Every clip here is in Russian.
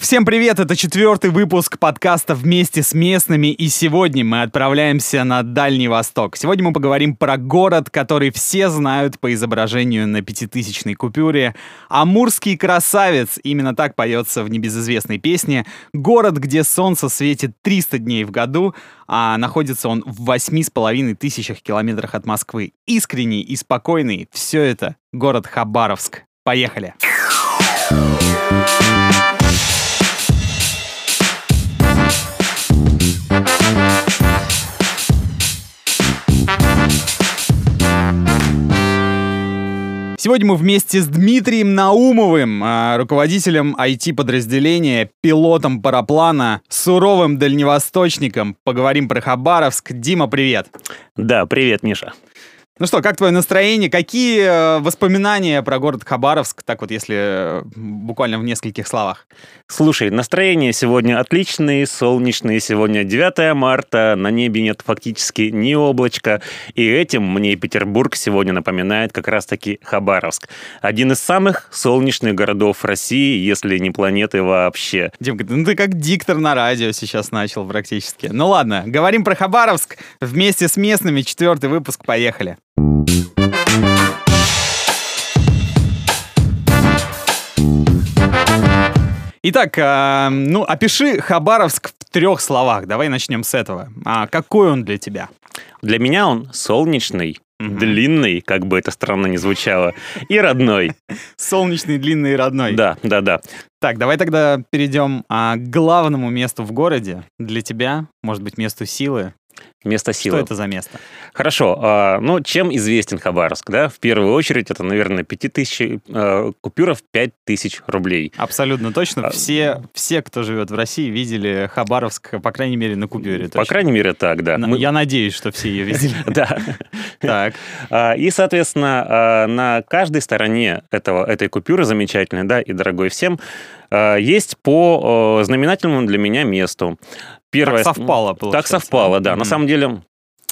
Всем привет, это четвертый выпуск подкаста «Вместе с местными», и сегодня мы отправляемся на Дальний Восток. Сегодня мы поговорим про город, который все знают по изображению на пятитысячной купюре. Амурский красавец, именно так поется в небезызвестной песне. Город, где солнце светит 300 дней в году, а находится он в восьми с половиной тысячах километрах от Москвы. Искренний и спокойный, все это город Хабаровск. Поехали! Поехали! Сегодня мы вместе с Дмитрием Наумовым, а, руководителем IT-подразделения, пилотом параплана, суровым дальневосточником, поговорим про Хабаровск. Дима, привет. Да, привет, Миша. Ну что, как твое настроение? Какие э, воспоминания про город Хабаровск, так вот если э, буквально в нескольких словах? Слушай, настроение сегодня отличное, солнечное. Сегодня 9 марта, на небе нет фактически ни облачка. И этим мне Петербург сегодня напоминает как раз-таки Хабаровск. Один из самых солнечных городов России, если не планеты вообще. Димка, ну ты как диктор на радио сейчас начал практически. Ну ладно, говорим про Хабаровск вместе с местными. Четвертый выпуск, поехали. Итак, э, ну, опиши Хабаровск в трех словах. Давай начнем с этого. А какой он для тебя? Для меня он солнечный, угу. длинный, как бы это странно не звучало, и родной. Солнечный, длинный и родной. Да, да, да. Так, давай тогда перейдем а, к главному месту в городе. Для тебя, может быть, месту силы. Место силы. Что это за место? Хорошо. А, ну, чем известен Хабаровск? Да? В первую очередь, это, наверное, 5000 а, купюров 5000 рублей. Абсолютно точно. А, все, все, кто живет в России, видели Хабаровск, по крайней мере, на купюре. По крайней мере, так, да. Мы... Я надеюсь, что все ее видели. Да. Так. А, и, соответственно, на каждой стороне этого, этой купюры замечательной, да, и дорогой всем, есть по знаменательному для меня месту. Первое, так совпало, получается. Так совпало, да. Mm-hmm. На самом деле,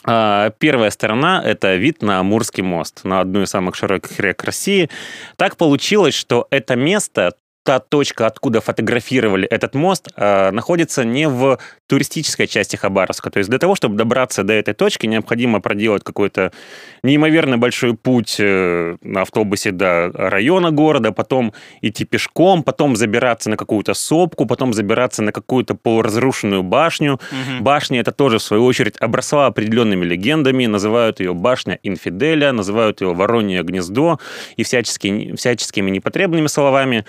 а, Первая сторона – это вид на Амурский мост, на одну из самых широких рек России. Так получилось, что это место та точка, откуда фотографировали этот мост, э, находится не в туристической части Хабаровска. То есть для того, чтобы добраться до этой точки, необходимо проделать какой-то неимоверно большой путь э, на автобусе до района города, потом идти пешком, потом забираться на какую-то сопку, потом забираться на какую-то полуразрушенную башню. Угу. Башня это тоже, в свою очередь, обросла определенными легендами, называют ее башня Инфиделя, называют ее Воронье гнездо и всячески, всяческими непотребными словами.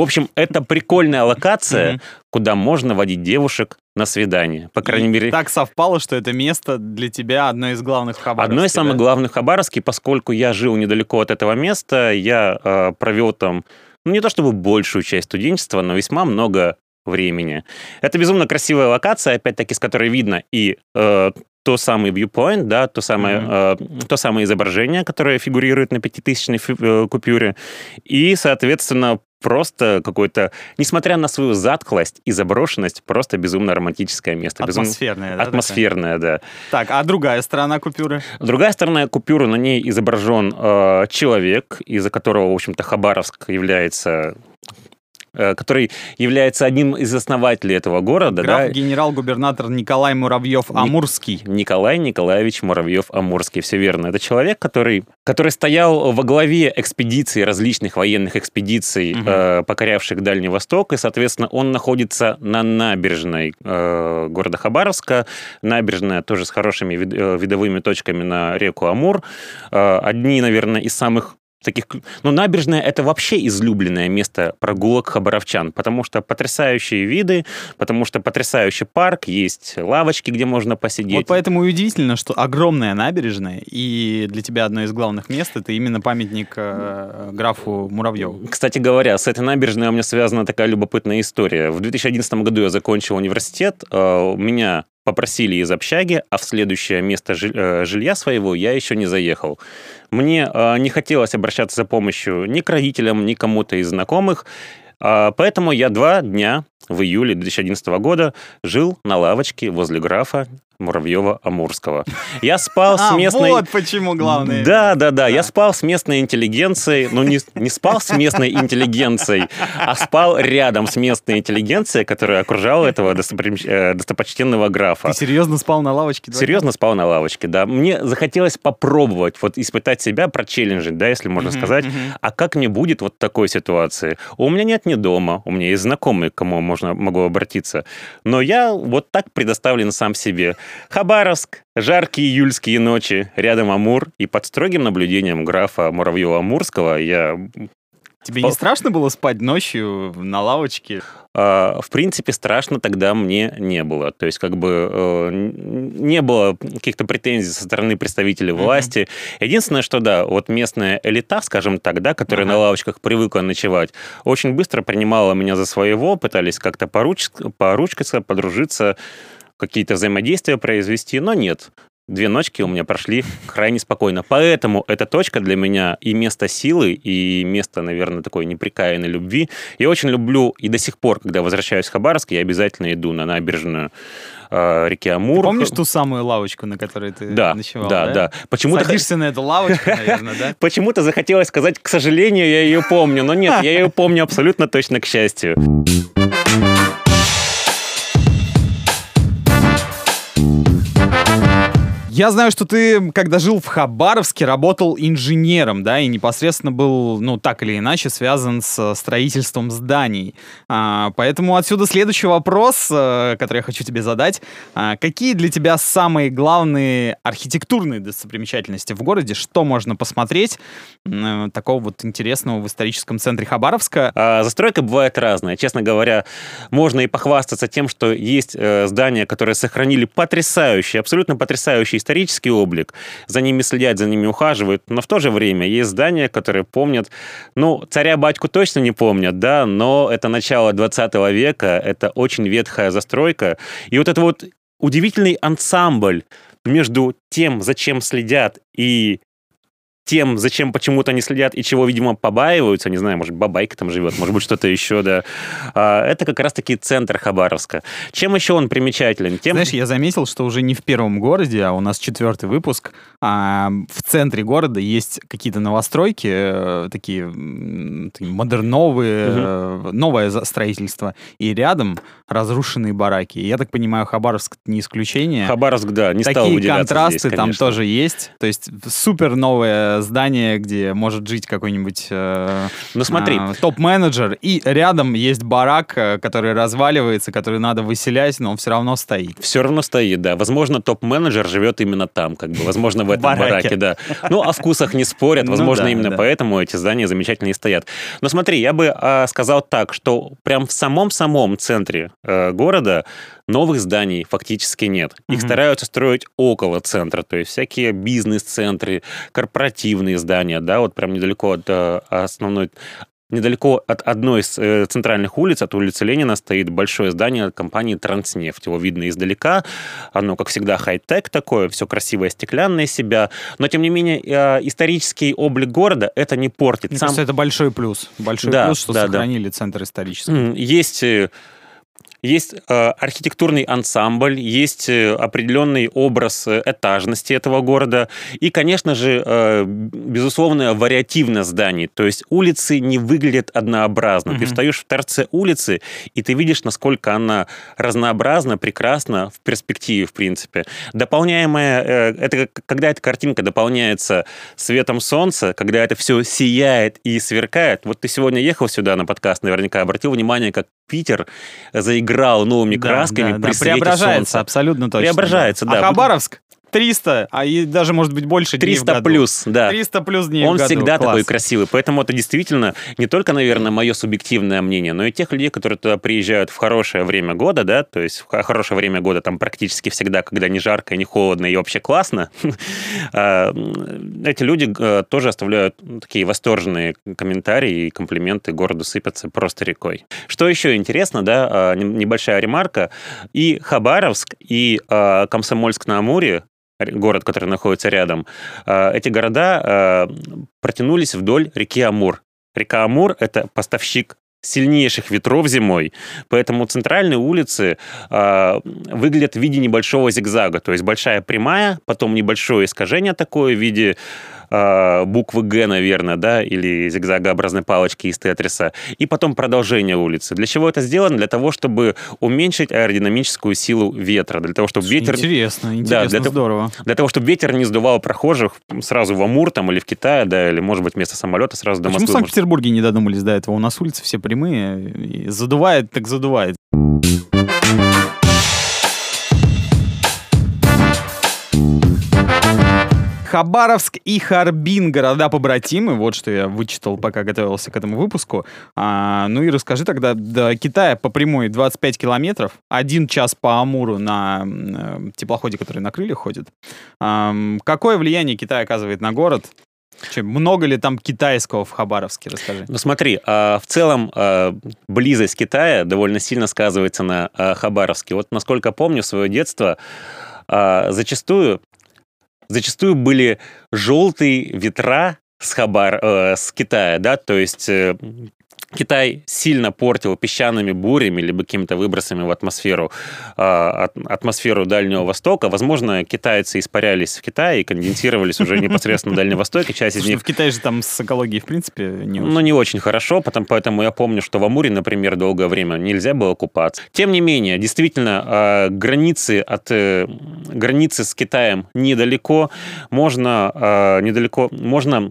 В общем, это прикольная локация, mm-hmm. куда можно водить девушек на свидание. По крайней и мере... Так совпало, что это место для тебя одно из главных в Хабаровске. Одно из самых да? главных в Хабаровске, поскольку я жил недалеко от этого места, я э, провел там, ну не то чтобы большую часть студенчества, но весьма много времени. Это безумно красивая локация, опять-таки, с которой видно и э, то самый viewpoint, да, то самое, mm-hmm. э, то самое изображение, которое фигурирует на пятитысячной фи- э, купюре, и, соответственно, просто какой-то, несмотря на свою затхлость и заброшенность, просто безумно романтическое место. Атмосферное, безумно... да? Атмосферное, такое? да. Так, а другая сторона купюры? Другая сторона купюры, на ней изображен э, человек, из-за которого, в общем-то, Хабаровск является который является одним из основателей этого города. Граф, да? генерал-губернатор Николай Муравьев-Амурский. Николай Николаевич Муравьев-Амурский, все верно. Это человек, который, который стоял во главе экспедиций, различных военных экспедиций, угу. э, покорявших Дальний Восток, и, соответственно, он находится на набережной э, города Хабаровска. Набережная тоже с хорошими вид, э, видовыми точками на реку Амур. Э, одни, наверное, из самых таких... Ну, набережная — это вообще излюбленное место прогулок хабаровчан, потому что потрясающие виды, потому что потрясающий парк, есть лавочки, где можно посидеть. Вот поэтому и удивительно, что огромная набережная, и для тебя одно из главных мест — это именно памятник э, графу Муравьеву. Кстати говоря, с этой набережной у меня связана такая любопытная история. В 2011 году я закончил университет, э, у меня попросили из общаги, а в следующее место э, жилья своего я еще не заехал. Мне э, не хотелось обращаться за помощью ни к родителям, ни кому-то из знакомых, а, поэтому я два дня в июле 2011 года жил на лавочке возле графа, Муравьева-Амурского. Я спал с А, местной... вот почему главное. Да, да, да. Я спал с местной интеллигенцией. Ну, не, не спал с местной интеллигенцией, а спал рядом с местной интеллигенцией, которая окружала этого э, достопочтенного графа. Ты серьезно спал на лавочке? Серьезно спал на лавочке, да. Мне захотелось попробовать, вот испытать себя, прочелленджить, да, если можно сказать. А как мне будет вот в такой ситуации? У меня нет ни дома, у меня есть знакомые, к кому можно, могу обратиться. Но я вот так предоставлен сам себе. Хабаровск, жаркие июльские ночи, рядом Амур, и под строгим наблюдением графа Муравьева-Амурского я Тебе не страшно было спать ночью на лавочке? А, В принципе, страшно тогда мне не было. То есть, как бы э, не было каких-то претензий со стороны представителей власти. Единственное, что да, вот местная элита, скажем так, да, которая Ага. на лавочках привыкла ночевать, очень быстро принимала меня за своего, пытались как-то поруч... поручкаться, подружиться, какие-то взаимодействия произвести, но нет. Две ночки у меня прошли крайне спокойно. Поэтому эта точка для меня и место силы, и место, наверное, такой неприкаянной любви. Я очень люблю, и до сих пор, когда возвращаюсь в Хабаровск, я обязательно иду на набережную э, реки Амур. Ты помнишь ту самую лавочку, на которой ты Да, ночевал? да, да. Почему-то Садишься на эту лавочку, наверное, да? Почему-то захотелось сказать, к сожалению, я ее помню. Но нет, я ее помню абсолютно точно к счастью. Я знаю, что ты, когда жил в Хабаровске, работал инженером, да, и непосредственно был, ну, так или иначе, связан с строительством зданий. А, поэтому отсюда следующий вопрос, э, который я хочу тебе задать. А, какие для тебя самые главные архитектурные достопримечательности в городе? Что можно посмотреть э, такого вот интересного в историческом центре Хабаровска? А застройка бывает разная. Честно говоря, можно и похвастаться тем, что есть э, здания, которые сохранили потрясающий, абсолютно потрясающий исторический облик. За ними следят, за ними ухаживают. Но в то же время есть здания, которые помнят, ну, царя-батьку точно не помнят, да, но это начало 20 века, это очень ветхая застройка. И вот это вот удивительный ансамбль между тем, зачем следят, и тем, зачем почему-то не следят и чего, видимо, побаиваются, не знаю, может, бабайка там живет, может быть, что-то еще, да. А, Это как раз-таки центр Хабаровска. Чем еще он примечателен? Тем... Знаешь, я заметил, что уже не в первом городе, а у нас четвертый выпуск. а, в центре города есть какие-то новостройки, э, такие, такие модерновые, э, новое строительство. И рядом разрушенные бараки. И я так понимаю, Хабаровск не исключение. Хабаровск, да, не стал Такие выделяться контрасты здесь, там конечно. тоже есть. То есть супер новое здание, где может жить какой-нибудь э, Ну смотри, а, топ-менеджер, и рядом есть барак, э, который разваливается, который надо выселять, но он все равно стоит. все равно стоит, да. Возможно, топ-менеджер живет именно там, как бы, возможно, в этом Бараке. да. Ну, о вкусах не спорят, Ну возможно, именно поэтому эти здания замечательно и стоят. Но смотри, я бы а, сказал так, что прям в самом-самом центре э, города новых зданий фактически нет. Их Мгм. стараются строить около центра, то есть всякие бизнес-центры, корпоративные здания, да, вот прям недалеко от э, основной Недалеко от одной из э, центральных улиц, от улицы Ленина, стоит большое здание компании «Транснефть». Его видно издалека. Оно, как всегда, хай-тек такое, все красивое, стеклянное себя. Но, тем не менее, э, исторический облик города это не портит. Мне Сам- кажется, это большой плюс. Большой Да, плюс, что да, да. сохранили центр исторический. Есть есть э, архитектурный ансамбль, есть э, определенный образ э, этажности этого города и, конечно же, безусловная вариативность зданий. То есть улицы не выглядят однообразно. Ты Мгм. встаешь в торце улицы, и ты видишь, насколько она разнообразна, прекрасна в перспективе, в принципе. Дополняемая, это когда эта картинка дополняется светом солнца, когда это все сияет и сверкает. Вот ты сегодня ехал сюда на подкаст, наверняка обратил внимание, как Питер заиграл новыми Да, красками да, да, при свете преображается, солнца. абсолютно точно. Преображается, да. А Хабаровск 300, а и даже, может быть, больше дней в 300 году. плюс, да. 300 плюс дней в Он году. всегда Класс. такой красивый. Поэтому это действительно не только, наверное, мое субъективное мнение, но и тех людей, которые туда приезжают в хорошее время года, да, то есть в хорошее время года там практически всегда, когда не жарко, не холодно и вообще классно, а, эти люди э, тоже оставляют такие восторженные комментарии и комплименты городу сыпятся просто рекой. Что еще интересно, да, а, небольшая ремарка, и Хабаровск, и а, Комсомольск-на-Амуре, р- город, который находится рядом, а, эти города а, протянулись вдоль реки Амур. Река Амур — это поставщик сильнейших ветров зимой, поэтому центральные улицы э, выглядят в виде небольшого зигзага, то есть большая прямая, потом небольшое искажение такое в виде э, буквы Г, наверное, да, или зигзагообразной палочки из тетриса, и потом продолжение улицы. Для чего это сделано? Для того, чтобы уменьшить аэродинамическую силу ветра, для того, чтобы ветер... Интересно, интересно, да, для здорово. Для того, чтобы ветер не сдувал прохожих сразу в Амур там или в Китае, да, или, может быть, вместо самолета сразу до Почему Москвы. в Санкт-Петербурге не додумались до этого? У нас улицы все прямые, задувает так задувает. Хабаровск и Харбин, города-побратимы, вот что я вычитал, пока готовился к этому выпуску. А, ну и расскажи тогда, до Китая по прямой 25 километров, один час по Амуру на э, теплоходе, который на крыльях ходит. А, какое влияние Китай оказывает на город? Че, много ли там китайского в Хабаровске, расскажи. Ну смотри, а, в целом а, близость Китая довольно сильно сказывается на а, Хабаровске. Вот насколько помню, свое детство зачастую зачастую были желтые ветра с, Хабар, э, с Китая, да, то есть э, Китай сильно портил песчаными бурями либо какими-то выбросами в атмосферу, э, атмосферу Дальнего Востока. Возможно, китайцы испарялись в Китае и конденсировались уже непосредственно на Дальнем Востоке. Часть из них... В Китае же там с экологией, в принципе, не очень. Ну, не очень хорошо, потом, поэтому я помню, что в Амуре, например, долгое время нельзя было купаться. Тем не менее, действительно, э, границы, от, э, границы с Китаем недалеко. Можно э, недалеко, можно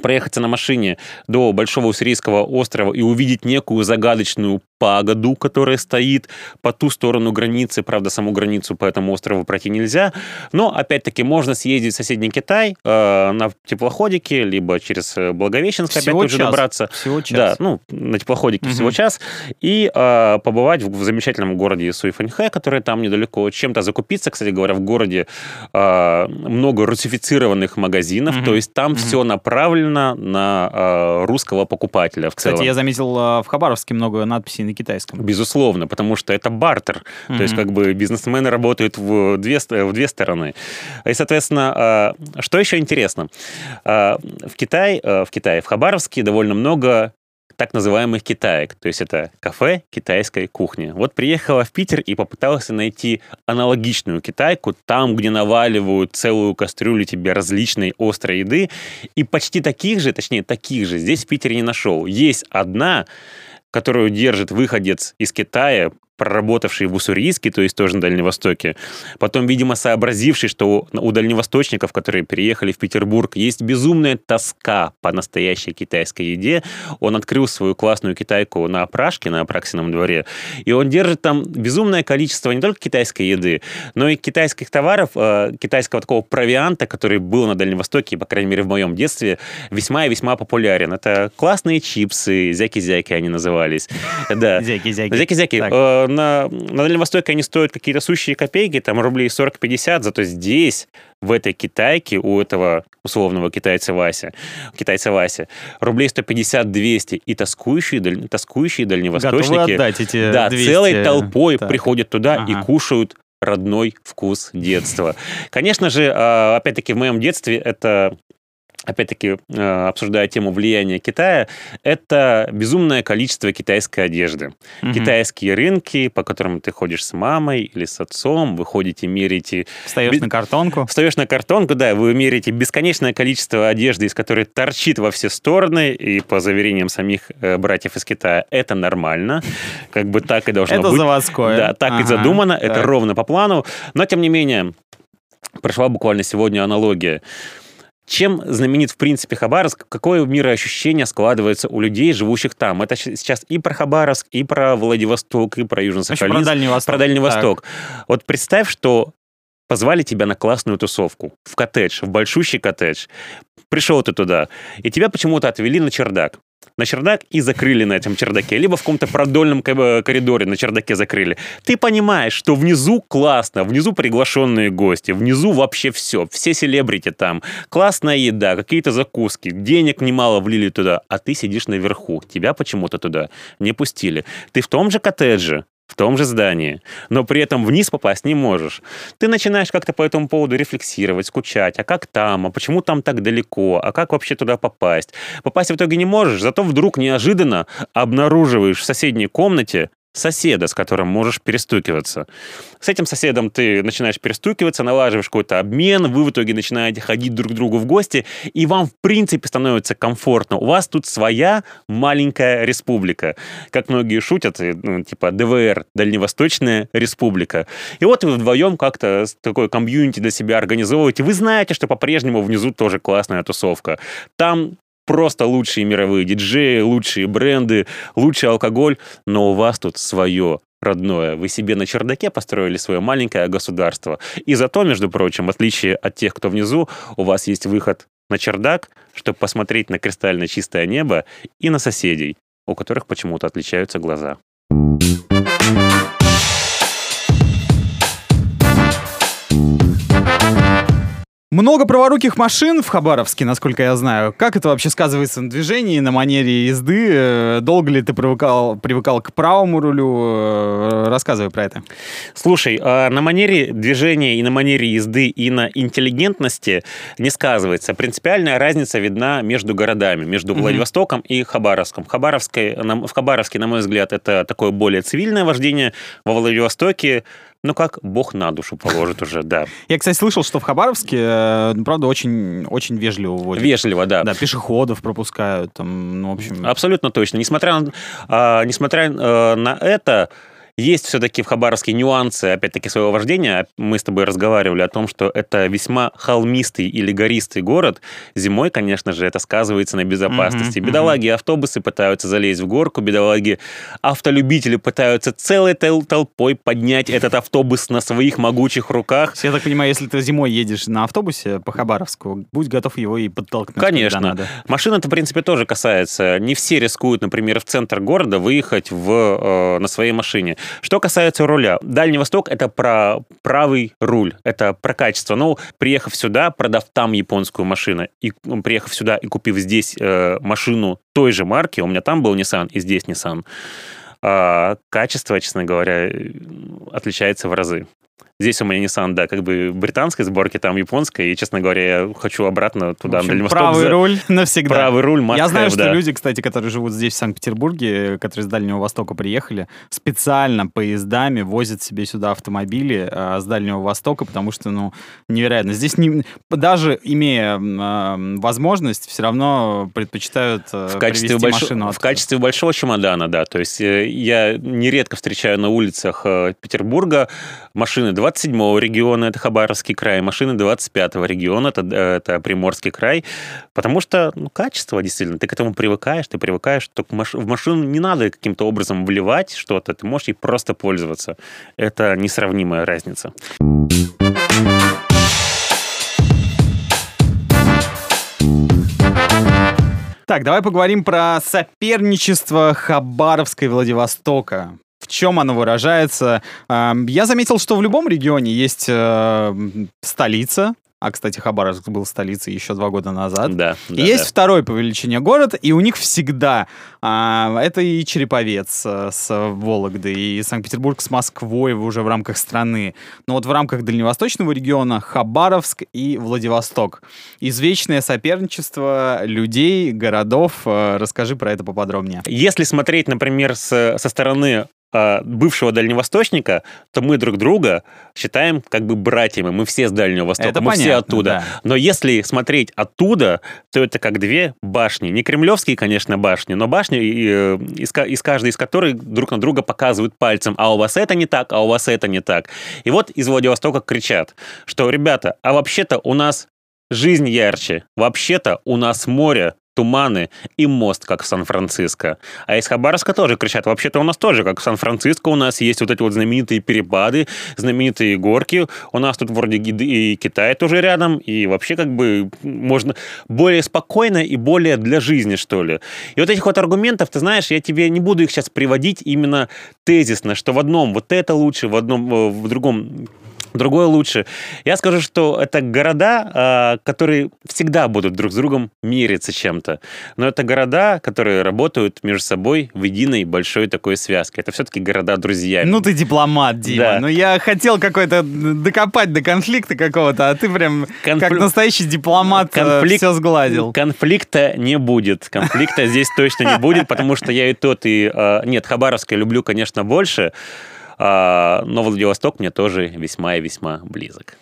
проехаться на машине до Большого Уссурийского острова и увидеть некую загадочную пагоду, которая стоит по ту сторону границы. Правда, саму границу по этому острову пройти нельзя. Но, опять-таки, можно съездить в соседний Китай э, на теплоходике, либо через э, Благовещенск всего опять час. же добраться. Всего час. Да, ну, на теплоходике Мгм. всего час. И э, побывать в, в замечательном городе Суйфаньхэ, который там недалеко. Чем-то закупиться. Кстати говоря, в городе э, много русифицированных магазинов. Мгм. То есть там Мгм. все направлено на э, русского покупателя в Кстати, целом. я заметил э, в Хабаровске много надписей на китайском. Безусловно, потому что это бартер. То есть, как бы бизнесмены работают в две, в две стороны. И, соответственно, э, что еще интересно? Э, В Китае, э, в Китае, в Хабаровске довольно много так называемых китаек. То есть это кафе китайской кухни. Вот приехала в Питер и попыталась найти аналогичную китайку там, где наваливают целую кастрюлю тебе различной острой еды. И почти таких же, точнее, таких же здесь в Питере не нашел. Есть одна, которую держит выходец из Китая, проработавший в Уссурийске, то есть тоже на Дальнем Востоке, потом, видимо, сообразивший, что у дальневосточников, которые переехали в Петербург, есть безумная тоска по настоящей китайской еде, он открыл свою классную китайку на опрашке, на Апраксином дворе, и он держит там безумное количество не только китайской еды, но и китайских товаров, э, китайского такого провианта, который был на Дальнем Востоке, по крайней мере, в моем детстве, весьма и весьма популярен. Это классные чипсы, зяки-зяки они назывались. Да. Зяки-зяки. Зяки-зяки. На, на Дальнем Востоке они стоят какие-то сущие копейки, там рублей 40-50, зато здесь, в этой китайке, у этого условного китайца Вася, китайца Вася, рублей 150-200, и тоскующие, тоскующие Готовы дальневосточники отдать эти да, 200. целой толпой Так. приходят туда и Ага. кушают родной вкус детства. Конечно же, а, опять-таки, в моем детстве это опять-таки, э, обсуждая тему влияния Китая, это безумное количество китайской одежды. Мгм. Китайские рынки, по которым ты ходишь с мамой или с отцом, вы ходите, меряете... Встаешь Без- на картонку. Встаешь на картонку, да, вы меряете бесконечное количество одежды, из которой торчит во все стороны, и по заверениям самих э, братьев из Китая, это нормально, как бы так и должно Это быть. заводское. Да, так и задумано, это ровно по плану. Но, тем не менее, прошла буквально сегодня аналогия. Чем знаменит, в принципе, Хабаровск? Какое мироощущение складывается у людей, живущих там? Это сейчас и про Хабаровск, и про Владивосток, и про Южно-Сахалинск, про Дальний Восток. про Дальний Так. Восток. Вот представь, что позвали тебя на классную тусовку, в коттедж, в большущий коттедж. Пришел ты туда, и тебя почему-то отвели на чердак. На чердак и закрыли на этом чердаке. Либо в каком-то продольном ка- коридоре на чердаке закрыли. Ты понимаешь, что внизу классно, внизу приглашенные гости, внизу вообще все, все селебрити там, классная еда, какие-то закуски, денег немало влили туда, а ты сидишь наверху. Тебя почему-то туда не пустили. Ты в том же коттедже, в том же здании, но при этом вниз попасть не можешь. Ты начинаешь как-то по этому поводу рефлексировать, скучать, а как там, а почему там так далеко, а как вообще туда попасть. Попасть в итоге не можешь, зато вдруг неожиданно обнаруживаешь в соседней комнате соседа, с которым можешь перестукиваться. С этим соседом ты начинаешь перестукиваться, налаживаешь какой-то обмен, вы в итоге начинаете ходить друг к другу в гости, и вам, в принципе, становится комфортно. У вас тут своя маленькая республика. Как многие шутят, ну, типа ДВР, Дальневосточная республика. И вот вы вдвоем как-то такой комьюнити для себя организовываете. Вы знаете, что по-прежнему внизу тоже классная тусовка. Там просто лучшие мировые диджеи, лучшие бренды, лучший алкоголь, но у вас тут свое родное. Вы себе на чердаке построили свое маленькое государство. И зато, между прочим, в отличие от тех, кто внизу, у вас есть выход на чердак, чтобы посмотреть на кристально чистое небо и на соседей, у которых почему-то отличаются глаза. Много праворуких машин в Хабаровске, насколько я знаю. Как это вообще сказывается на движении, на манере езды? Э, долго ли ты привыкал, привыкал к правому рулю? Э, рассказывай про это. Слушай, а на манере движения и на манере езды и на интеллигентности не сказывается. Принципиальная разница видна между городами, между Владивостоком mm-hmm. и Хабаровском. Хабаровской, в Хабаровске, на мой взгляд, это такое более цивильное вождение. Во Владивостоке ну, как бог на душу положит уже, да. Я, кстати, слышал, что в Хабаровске, э, правда, очень, очень вежливо водят. Вежливо, да. Да, пешеходов пропускают, там, ну, в общем... Абсолютно точно. Несмотря, на, несмотря э, на это, есть все-таки в Хабаровске нюансы, опять-таки, своего вождения. Мы с тобой разговаривали о том, что это весьма холмистый или гористый город. Зимой, конечно же, это сказывается на безопасности. Mm-hmm, бедолаги автобусы пытаются залезть в горку, бедолаги автолюбители пытаются целой тол- толпой поднять этот автобус на своих могучих руках. Я так понимаю, если ты зимой едешь на автобусе по Хабаровску, будь готов его и подтолкнуть. Конечно. Машина-то, в принципе, тоже касается. Не все рискуют, например, в центр города выехать в, э, на своей машине. Что касается руля. Дальний Восток — это про правый руль, это про качество. Ну, приехав сюда, продав там японскую машину, и ну, приехав сюда и купив здесь э, машину той же марки, у меня там был Nissan и здесь Nissan, э, качество, честно говоря, отличается в разы. Здесь у меня Nissan, да, как бы британской сборки, там японской, и, честно говоря, я хочу обратно туда, в общем, на Правый за... руль навсегда. Правый руль, Я знаю, have, что да. люди, кстати, которые живут здесь, в Санкт-Петербурге, которые с Дальнего Востока приехали, специально поездами возят себе сюда автомобили а, с Дальнего Востока, потому что, ну, невероятно. Здесь не, даже имея э, возможность, все равно предпочитают э, в качестве больш... машину. В качестве большого чемодана, да. То есть я нередко встречаю на улицах Петербурга машины 27-го региона, это Хабаровский край, машины 25-го региона, это, это Приморский край, потому что, ну, качество, действительно, ты к этому привыкаешь, ты привыкаешь, что в машину не надо каким-то образом вливать что-то, ты можешь ей просто пользоваться. Это несравнимая разница. Так, давай поговорим про соперничество Хабаровска и Владивостока. В чем оно выражается? Я заметил, что в любом регионе есть э, столица, а, кстати, Хабаровск был столицей еще два года назад. Да. да есть да. второй по величине город, и у них всегда а, это и Череповец а, с Вологдой, и Санкт-Петербург с Москвой уже в рамках страны. Но вот в рамках дальневосточного региона Хабаровск и Владивосток. Извечное соперничество людей, городов. А, расскажи про это поподробнее. Если смотреть, например, с, со стороны бывшего дальневосточника, то мы друг друга считаем как бы братьями. Мы все с Дальнего Востока, это мы понятно, все оттуда. Да. Но если смотреть оттуда, то это как две башни. Не кремлевские, конечно, башни, но башни, э, из, из каждой из которых друг на друга показывают пальцем, а у вас это не так, а у вас это не так. И вот из Владивостока кричат, что, ребята, а вообще-то у нас жизнь ярче. Вообще-то у нас море, туманы и мост, как в Сан-Франциско. А из Хабаровска тоже кричат, вообще-то у нас тоже, как в Сан-Франциско, у нас есть вот эти вот знаменитые перепады, знаменитые горки, у нас тут вроде и Китай тоже рядом, и вообще как бы можно более спокойно и более для жизни, что ли. И вот этих вот аргументов, ты знаешь, я тебе не буду их сейчас приводить именно тезисно, что в одном вот это лучше, в одном, э, в другом другой лучше. Я скажу, что это города, а, которые всегда будут друг с другом мериться чем-то. Но это города, которые работают между собой в единой большой такой связке. Это все-таки города-друзья. Ну ты дипломат, Дима. Да. Ну я хотел какой-то докопать до конфликта какого-то, а ты прям Конфли... как настоящий дипломат э, Конфликт... все сгладил. Конфликта не будет. Конфликта здесь точно не будет, потому что я и тот, и... А, нет, Хабаровск я люблю, конечно, больше, но Владивосток мне тоже весьма и весьма близок.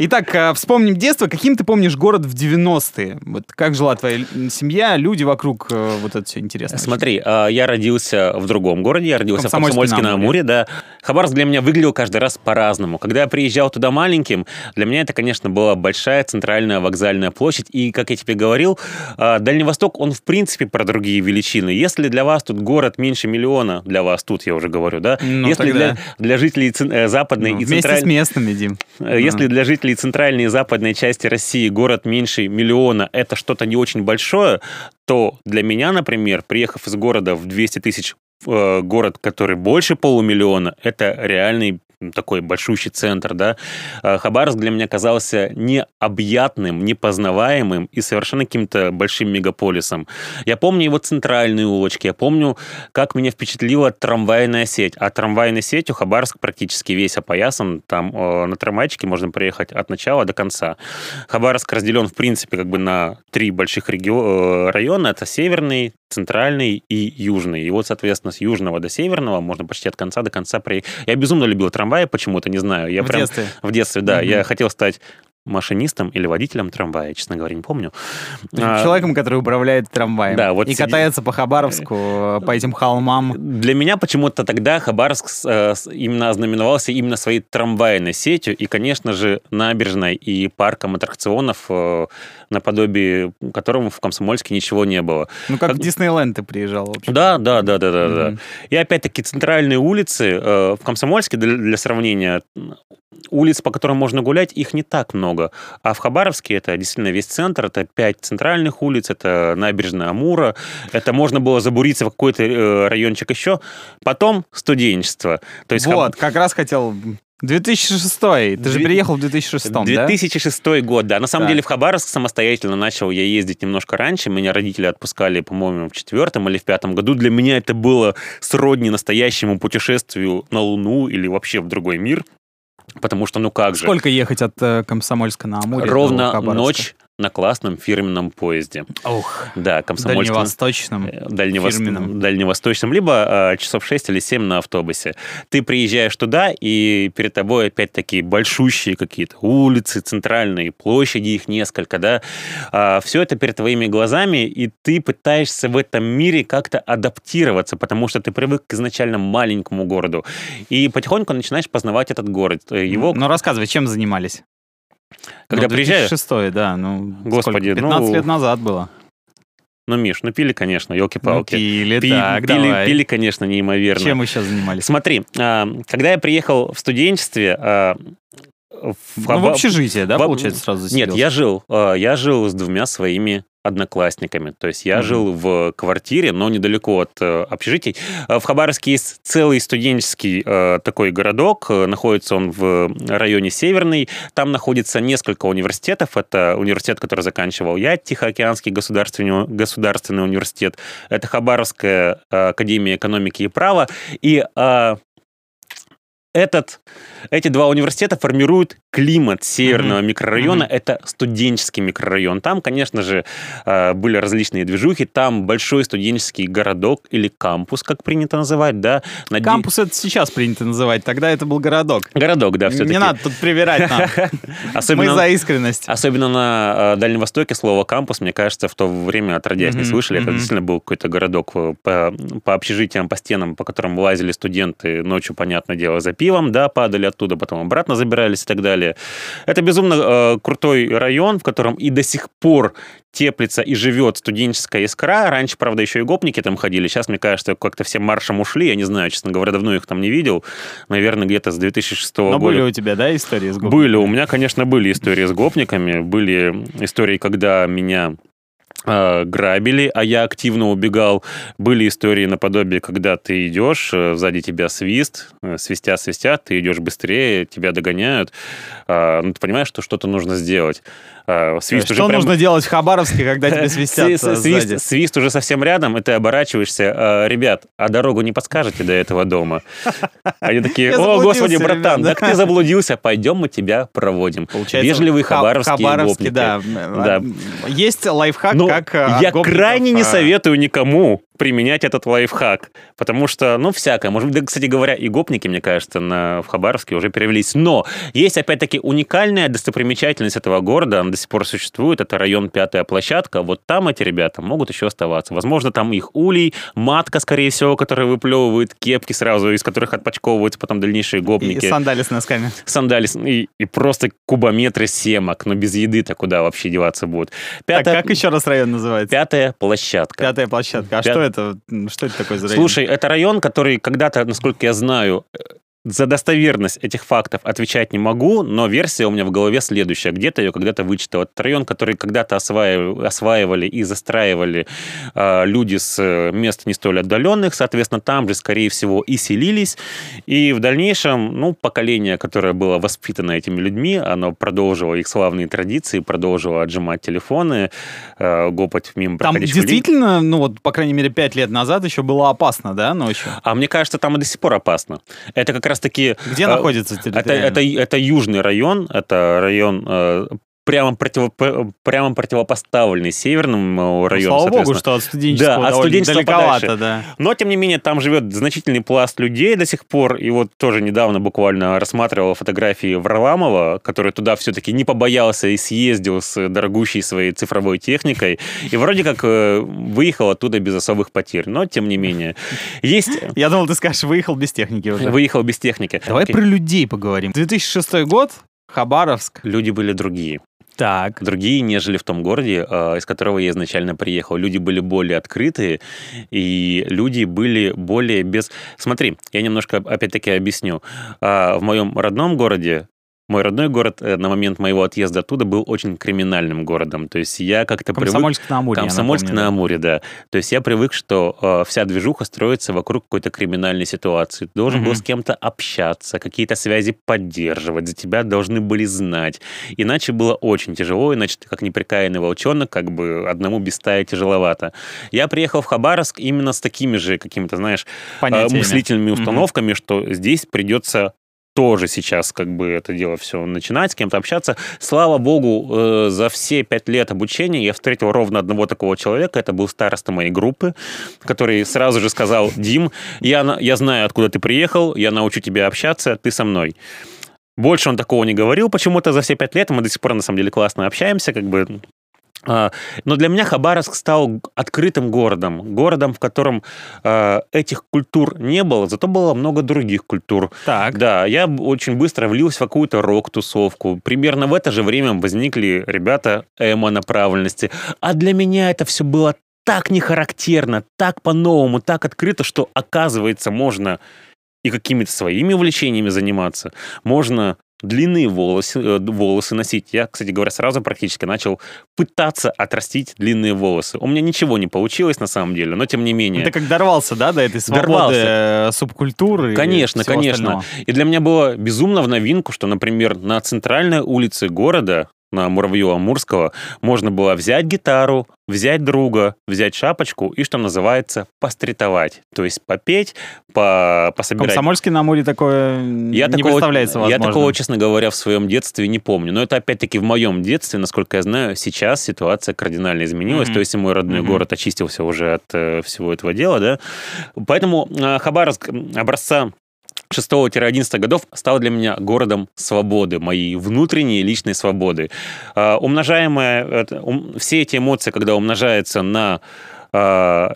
Итак, э, вспомним детство. Каким ты помнишь город в 90-е? Вот как жила твоя семья, люди вокруг, э, вот это все интересно. Смотри, э, я родился в другом городе, я родился в Комсомольске на Амуре, да. Хабаровск для меня выглядел каждый раз по-разному. Когда я приезжал туда маленьким, для меня это, конечно, была большая центральная вокзальная площадь. И, как я тебе говорил, Дальний Восток, он в принципе про другие величины. Если для вас тут город меньше миллиона, для вас тут, я уже говорю, да, ну, если для, для жителей западной ну, и центральной... Вместе с местными, Дим. Если ну. для жителей если центральной и западной части России город меньше миллиона – это что-то не очень большое, то для меня, например, приехав из города в 200 тысяч э, город, который больше полумиллиона, это реальный такой большущий центр, да, а, Хабаровск для меня казался необъятным, непознаваемым и совершенно каким-то большим мегаполисом. Я помню его центральные улочки, я помню, как меня впечатлила трамвайная сеть. А трамвайной сетью Хабаровск практически весь опоясан. Там э, на трамвайчике можно проехать от начала до конца. Хабаровск разделен, в принципе, как бы на три больших реги- э, района. Это северный, центральный и южный. И вот, соответственно, с южного до северного можно почти от конца до конца проехать. Я безумно любил трамваи почему-то, не знаю. Я в прям... детстве? В детстве, да. Mm-hmm. Я хотел стать машинистом или водителем трамвая, честно говоря, не помню. А, Человеком, который управляет трамваем. Да, вот и сиди... катается по Хабаровску, э, по этим холмам. Для меня почему-то тогда Хабаровск э, именно ознаменовался именно своей трамвайной сетью и, конечно же, набережной и парком аттракционов, э, наподобие которому в Комсомольске ничего не было. Ну, как, как... в Диснейленд ты приезжал, в общем. Да, да, да, да, да, mm-hmm. да. И опять-таки центральные улицы в Комсомольске, для, для сравнения, улиц, по которым можно гулять, их не так много. А в Хабаровске это действительно весь центр, это пять центральных улиц, это набережная Амура, это можно было забуриться в какой-то э, райончик еще. Потом студенчество. То есть вот, Хаб... как раз хотел 2006. Ты же приехал в 2006, 2006 да? год, да. На самом так. деле в Хабаровск самостоятельно начал я ездить немножко раньше. Меня родители отпускали, по-моему, в четвертом или в пятом году. Для меня это было сродни настоящему путешествию на Луну или вообще в другой мир. Потому что, ну как же... Сколько ехать от э, Комсомольска на Амуре Ровно ночь на классном фирменном поезде. Ух, да, комсомольском. Дальневосточном. Э, Дальневос... Фирменном. Дальневосточном. Либо э, часов 6 или 7 на автобусе. Ты приезжаешь туда, и перед тобой опять-таки большущие какие-то улицы, центральные площади, их несколько, да. А, все это перед твоими глазами, и ты пытаешься в этом мире как-то адаптироваться, потому что ты привык к изначально маленькому городу. И потихоньку начинаешь познавать этот город. Его... Ну, рассказывай, чем занимались? Когда ну, приезжаешь... 2006 да, ну, Господи, 15 ну... лет назад было. Ну, Миш, ну пили, конечно, елки-палки. Ну, пили, пили, так, пили, давай. пили, конечно, неимоверно. Чем мы сейчас занимались? Смотри, а, когда я приехал в студенчестве, а, в, ну, в общежитие, да, в, получается, сразу заселился? Нет, я жил, а, я жил с двумя своими одноклассниками. То есть я mm-hmm. жил в квартире, но недалеко от э, общежитий. Э, в Хабаровске есть целый студенческий э, такой городок. Э, находится он в районе Северный. Там находится несколько университетов. Это университет, который заканчивал я, Тихоокеанский государственный, государственный университет. Это Хабаровская академия экономики и права. И э, этот, эти два университета формируют климат северного mm-hmm. микрорайона. Mm-hmm. Это студенческий микрорайон. Там, конечно же, э, были различные движухи. Там большой студенческий городок или кампус, как принято называть, да. Наде... Кампус это сейчас принято называть. Тогда это был городок. Городок, да, все-таки. Не надо тут привирать нам. Мы за искренность. Особенно на э, Дальнем Востоке слово кампус, мне кажется, в то время отродясь не слышали. Это действительно был какой-то городок э, по, по общежитиям, по стенам, по которым лазили студенты ночью, понятное дело, за пивом, да, падали оттуда, потом обратно забирались и так далее. Это безумно э, крутой район, в котором и до сих пор теплится и живет студенческая искра. Раньше, правда, еще и гопники там ходили. Сейчас, мне кажется, как-то все маршем ушли. Я не знаю, честно говоря, давно их там не видел. Наверное, где-то с 2006 Но года. были у тебя, да, истории с гопниками? Были. У меня, конечно, были истории с гопниками. Были истории, когда меня грабили, а я активно убегал. Были истории наподобие, когда ты идешь, э, сзади тебя свист, э, свистя, свистят, ты идешь быстрее, тебя догоняют. Э, ну, ты понимаешь, что что-то нужно сделать. Э, свист что уже нужно прям... делать в Хабаровске, когда тебе свистят э, свист, свист уже совсем рядом, и ты оборачиваешься. Э, ребят, а дорогу не подскажете до этого дома? Они такие, о, господи, братан, так ты заблудился, пойдем мы тебя проводим. Получается, Вежливый хабаровский Хабаровский, да. Есть лайфхак, ну, как Я крайне не советую никому применять этот лайфхак. Потому что, ну, всякое. Может быть, кстати говоря, и гопники, мне кажется, на, в Хабаровске уже перевелись. Но есть, опять-таки, уникальная достопримечательность этого города. Она до сих пор существует. Это район Пятая площадка. Вот там эти ребята могут еще оставаться. Возможно, там их улей, матка, скорее всего, которая выплевывает кепки сразу, из которых отпочковываются потом дальнейшие гопники. И сандали с носками. Сандали и, и просто кубометры семок. Но без еды-то куда вообще деваться будут? Пятая... Так, как еще раз район называется? Пятая площадка. Пятая площадка. А Пят... что это? Что это такое за район? Слушай, это район, который когда-то, насколько я знаю, за достоверность этих фактов отвечать не могу, но версия у меня в голове следующая. Где-то ее когда-то вычитал. Это район, который когда-то осваивали, осваивали и застраивали э, люди с э, мест не столь отдаленных, соответственно, там же, скорее всего, и селились. И в дальнейшем, ну, поколение, которое было воспитано этими людьми, оно продолжило их славные традиции, продолжило отжимать телефоны, э, гопать мимо Там действительно, людей. ну вот, по крайней мере, пять лет назад еще было опасно, да, ночью? А мне кажется, там и до сих пор опасно. Это как раз таки... Где э, находится это, это, это южный район, это район э, прямо, против, прямо противопоставленный северному ну, району. Слава богу, что от студенческого, да, от далековато, подальше. да. Но, тем не менее, там живет значительный пласт людей до сих пор. И вот тоже недавно буквально рассматривал фотографии Варламова, который туда все-таки не побоялся и съездил с дорогущей своей цифровой техникой. И вроде как э, выехал оттуда без особых потерь. Но, тем не менее, есть... Я думал, ты скажешь, выехал без техники уже. Выехал без техники. Давай про людей поговорим. 2006 год, Хабаровск. Люди были другие так. другие, нежели в том городе, а, из которого я изначально приехал. Люди были более открытые, и люди были более без... Смотри, я немножко опять-таки объясню. А, в моем родном городе мой родной город э, на момент моего отъезда оттуда был очень криминальным городом. То есть я как-то привык... Комсомольск на Амуре. Комсомольск на Амуре, да. То есть я привык, что э, вся движуха строится вокруг какой-то криминальной ситуации. Ты должен угу. был с кем-то общаться, какие-то связи поддерживать, за тебя должны были знать. Иначе было очень тяжело, иначе ты как неприкаянный волчонок, как бы одному без стаи тяжеловато. Я приехал в Хабаровск именно с такими же какими-то, знаешь, э, мыслительными установками, угу. что здесь придется тоже сейчас как бы это дело все начинать, с кем-то общаться. Слава богу, э, за все пять лет обучения я встретил ровно одного такого человека, это был староста моей группы, который сразу же сказал, Дим, я, я знаю, откуда ты приехал, я научу тебя общаться, ты со мной. Больше он такого не говорил почему-то за все пять лет. Мы до сих пор, на самом деле, классно общаемся, как бы но для меня Хабаровск стал открытым городом, городом, в котором э, этих культур не было, зато было много других культур. Так. Да, я очень быстро влился в какую-то рок-тусовку. Примерно в это же время возникли ребята эмо-направленности. А для меня это все было так нехарактерно, так по-новому, так открыто, что, оказывается, можно и какими-то своими увлечениями заниматься. Можно длинные волосы, э, волосы носить. Я, кстати говоря, сразу практически начал пытаться отрастить длинные волосы. У меня ничего не получилось на самом деле, но тем не менее. Ты как дорвался, да, до этой свободы дорвался. Э, субкультуры? Конечно, конечно. Остального. И для меня было безумно в новинку, что, например, на центральной улице города на Муравьева-Амурского, можно было взять гитару, взять друга, взять шапочку и, что называется, постритовать. То есть попеть, по, пособирать. Комсомольский на Амуре такое я не такого, представляется возможным. Я такого, честно говоря, в своем детстве не помню. Но это, опять-таки, в моем детстве, насколько я знаю, сейчас ситуация кардинально изменилась. Mm-hmm. То есть мой родной mm-hmm. город очистился уже от э, всего этого дела, да. Поэтому э, Хабаровск образца 6-11 годов стал для меня городом свободы, моей внутренней личной свободы. Умножаемая, um, все эти эмоции, когда умножаются на uh,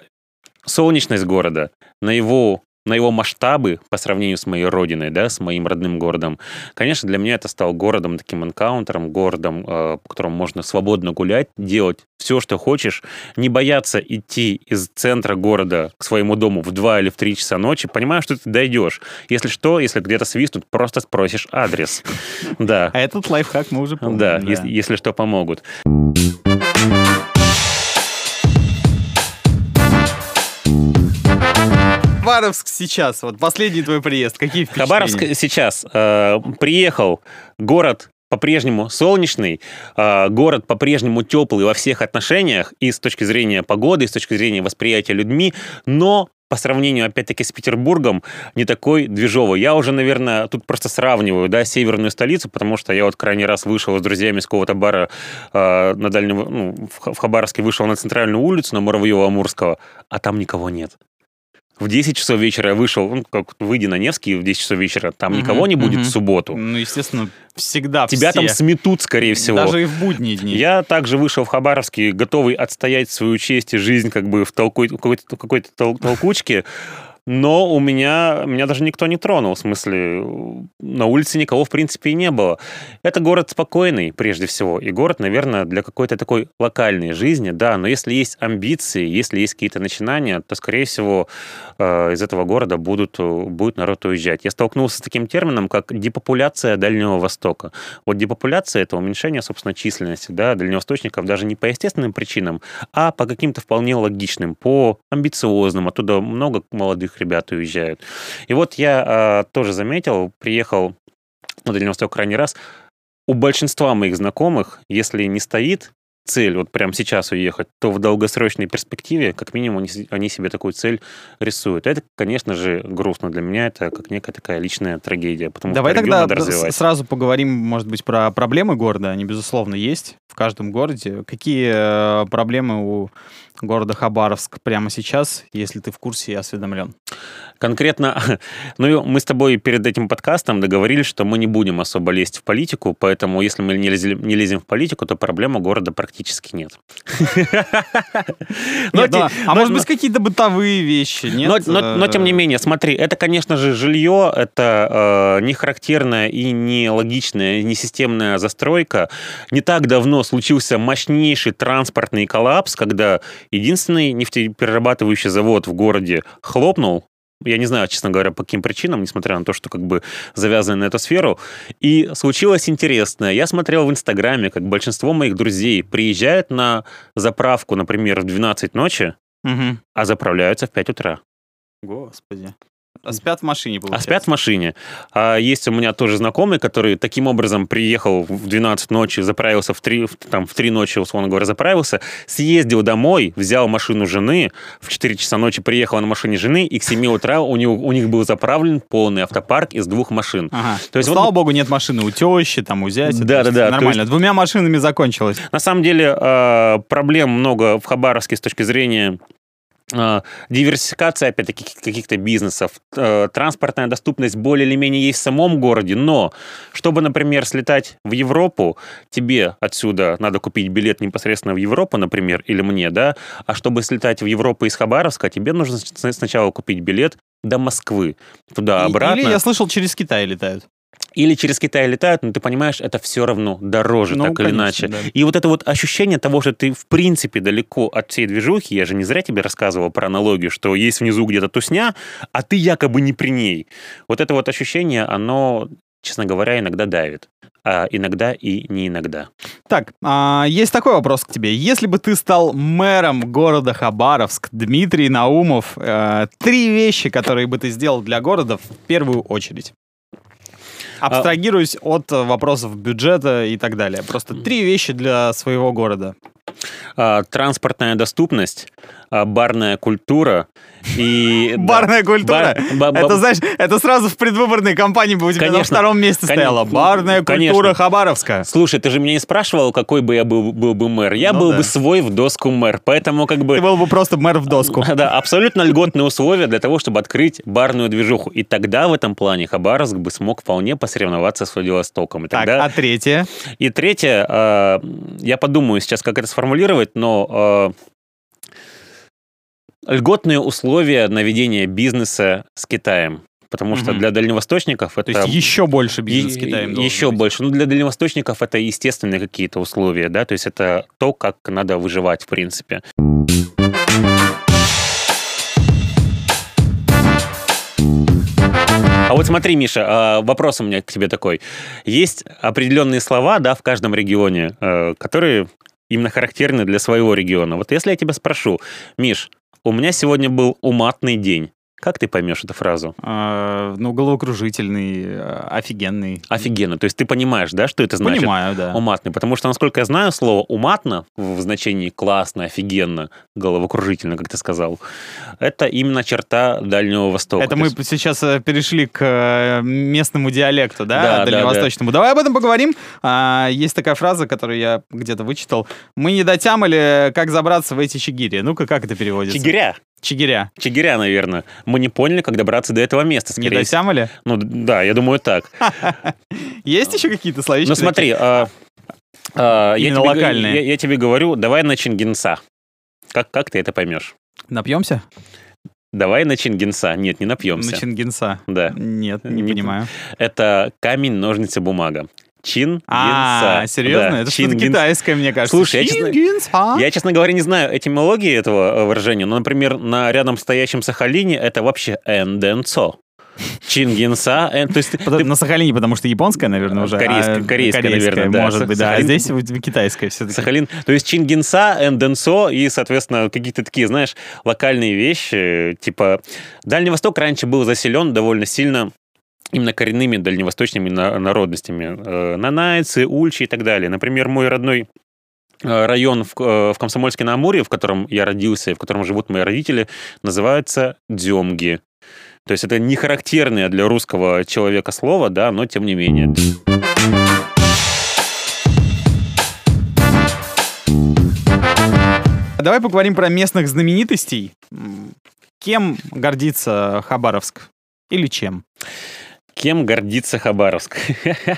солнечность города, на его на его масштабы по сравнению с моей родиной, да, с моим родным городом, конечно, для меня это стал городом, таким энкаунтером, городом, э, в котором можно свободно гулять, делать все, что хочешь, не бояться идти из центра города к своему дому в 2 или в 3 часа ночи, понимая, что ты дойдешь. Если что, если где-то свистнут, просто спросишь адрес. Да. А этот лайфхак мы уже помним. Да, Если, если что, помогут. Хабаровск сейчас, вот последний твой приезд, какие впечатления? Хабаровск сейчас. Э, приехал город по-прежнему солнечный, э, город по-прежнему теплый во всех отношениях, и с точки зрения погоды, и с точки зрения восприятия людьми, но по сравнению, опять-таки, с Петербургом, не такой движовый. Я уже, наверное, тут просто сравниваю, да, северную столицу, потому что я вот крайний раз вышел с друзьями с какого-то бара э, на дальнем, ну, в Хабаровске вышел на центральную улицу, на Муравьева-Амурского, а там никого нет в 10 часов вечера я вышел, ну, как выйди на Невский в 10 часов вечера, там угу, никого не будет угу. в субботу. Ну, естественно, всегда Тебя все. там сметут, скорее всего. Даже и в будние дни. Я также вышел в Хабаровске, готовый отстоять свою честь и жизнь как бы в толку, какой-то, какой-то толкучке но у меня, меня даже никто не тронул, в смысле, на улице никого, в принципе, и не было. Это город спокойный, прежде всего, и город, наверное, для какой-то такой локальной жизни, да, но если есть амбиции, если есть какие-то начинания, то, скорее всего, э, из этого города будут, будет народ уезжать. Я столкнулся с таким термином, как депопуляция Дальнего Востока. Вот депопуляция — это уменьшение, собственно, численности, да, дальневосточников даже не по естественным причинам, а по каким-то вполне логичным, по амбициозным. Оттуда много молодых молодых ребят уезжают. И вот я э, тоже заметил, приехал на Дальний Восток крайний раз, у большинства моих знакомых, если не стоит цель вот прямо сейчас уехать, то в долгосрочной перспективе, как минимум, они, они себе такую цель рисуют. Это, конечно же, грустно для меня, это как некая такая личная трагедия. Потому Давай тогда сразу поговорим, может быть, про проблемы города. Они, безусловно, есть в каждом городе. Какие э, проблемы у города Хабаровск прямо сейчас, если ты в курсе и осведомлен? Конкретно, ну, мы с тобой перед этим подкастом договорились, что мы не будем особо лезть в политику, поэтому если мы не лезем, не лезем в политику, то проблемы города практически нет. Но, а может быть, какие-то бытовые вещи, нет? Но, тем не менее, смотри, это, конечно же, жилье, это э, не характерная и не логичная, не системная застройка. Не так давно случился мощнейший транспортный коллапс, когда единственный нефтеперерабатывающий завод в городе хлопнул, я не знаю, честно говоря, по каким причинам, несмотря на то, что как бы завязаны на эту сферу. И случилось интересное. Я смотрел в Инстаграме, как большинство моих друзей приезжают на заправку, например, в 12 ночи, угу. а заправляются в 5 утра. Господи. А спят в машине, получается? А спят в машине. А есть у меня тоже знакомый, который таким образом приехал в 12 ночи, заправился в 3, там, в 3 ночи, условно говоря, заправился, съездил домой, взял машину жены, в 4 часа ночи приехал на машине жены, и к 7 утра у, него, у них был заправлен полный автопарк из двух машин. Ага. То есть, Слава богу, нет машины у тещи, там, у зятя. Да, да, да. Нормально. Есть... Двумя машинами закончилось. На самом деле а, проблем много в Хабаровске с точки зрения а, диверсификация, опять-таки, каких-то бизнесов, э, транспортная доступность более или менее есть в самом городе, но чтобы, например, слетать в Европу, тебе отсюда надо купить билет непосредственно в Европу, например, или мне, да, а чтобы слетать в Европу из Хабаровска, тебе нужно сначала купить билет до Москвы, туда-обратно. Или, я слышал, через Китай летают или через Китай летают, но ты понимаешь, это все равно дороже, ну, так конечно, или иначе. Да. И вот это вот ощущение того, что ты в принципе далеко от всей движухи, я же не зря тебе рассказывал про аналогию, что есть внизу где-то тусня, а ты якобы не при ней. Вот это вот ощущение, оно, честно говоря, иногда давит. А иногда и не иногда. Так, а, есть такой вопрос к тебе. Если бы ты стал мэром города Хабаровск, Дмитрий Наумов, э, три вещи, которые бы ты сделал для города в первую очередь. Абстрагируюсь от вопросов бюджета и так далее. Просто три вещи для своего города. А, транспортная доступность, а, барная культура и... Барная культура? Это, знаешь, это сразу в предвыборной кампании бы у тебя на втором месте стояло. Барная культура Хабаровска. Слушай, ты же меня не спрашивал, какой бы я был, был бы мэр. Я ну был бы свой в доску мэр, поэтому как бы... Ты был бы просто мэр в доску. Да, абсолютно льготные условия для того, чтобы открыть барную движуху. И тогда в этом плане Хабаровск бы смог вполне посоревноваться с Владивостоком. так, а третье? И третье, а, я подумаю сейчас, как это сформулировать, но а, льготные условия на ведение бизнеса с Китаем. Потому что угу. для дальневосточников это... То есть еще больше бизнес с Китаем Еще быть. больше. Ну, для дальневосточников это естественные какие-то условия, да, то есть это то, как надо выживать, в принципе. А вот смотри, Миша, а, вопрос у меня к тебе такой. Есть определенные слова, да, в каждом регионе, э, которые именно характерны для своего региона. Вот если я тебя спрошу, Миш, у меня сегодня был уматный день. Как ты поймешь эту фразу? А, ну, головокружительный, э, офигенный. Офигенно. То есть ты понимаешь, да, что это значит? Понимаю, да. Уматный. Потому что, насколько я знаю, слово уматно в значении классно, офигенно, головокружительно, как ты сказал, это именно черта Дальнего Востока. Это То мы есть- сейчас э, перешли к э, местному диалекту, да, Да, да, дальневосточному. Давай об этом поговорим. А, Есть такая фраза, которую я где-то вычитал. Мы не дотямали, как забраться в эти чигири. Ну-ка, как это переводится? Чигиря. Чигиря. Чигиря, наверное. Мы не поняли, как добраться до этого места. Не всего. дотямали? Ну, да, я думаю, так. Есть еще какие-то словечки? Ну, смотри, а, а, я, тебе, я- говорю, давай на Чингинса. Как, как ты это поймешь? Напьемся? Давай на Чингинса. Нет, не напьемся. На Чингинса. Да. Нет, не, Не понимаю. Это камень, ножницы, бумага. Чин, А, серьезно? Да, Это что-то китайское, мне кажется. Слушай, я, честно- Чингинса. Я, честно говоря, не знаю этимологии этого э, выражения, но, например, на рядом стоящем Сахалине это вообще энденцо. Чингинса. То есть ты- На Сахалине, потому что японская, наверное, уже. Корейская- а, корейская, наверное, да. Может быть, да. А Сахалин- здесь китайская все-таки. Сахалин. То есть Чингинса, Энденсо и, соответственно, какие-то такие, знаешь, локальные вещи. Типа Дальний Восток раньше был заселен довольно сильно именно коренными дальневосточными на- народностями. Э, Нанайцы, ульчи и так далее. Например, мой родной э, район в, э, в Комсомольске-на-Амуре, в котором я родился и в котором живут мои родители, называется Дземги. То есть это не характерное для русского человека слово, да, но тем не менее. Давай поговорим про местных знаменитостей. Кем гордится Хабаровск? Или чем? Кем гордится Хабаровск?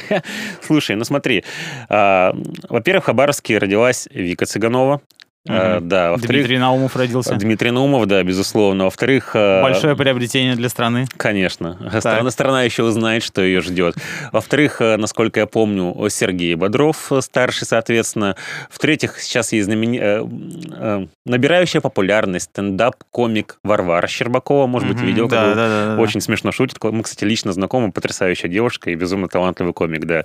Слушай, ну смотри. а, Во-первых, в Хабаровске родилась Вика Цыганова. А, Мгм. Да, во-вторых, Дмитрий Наумов родился. Дмитрий Наумов, да, безусловно. Во-вторых, а, Большое приобретение для страны. Конечно. Страна, страна еще узнает, что ее ждет. Во-вторых, э, насколько я помню, Сергей Бодров э, старший, соответственно. В-третьих, сейчас есть знамени... э, э, набирающая популярность стендап-комик Варвара Щербакова. Может быть, Мгм, видел? да, как да, да, да. Очень смешно шутит. Мы, кстати, лично знакомы. Потрясающая девушка и безумно талантливый комик, да.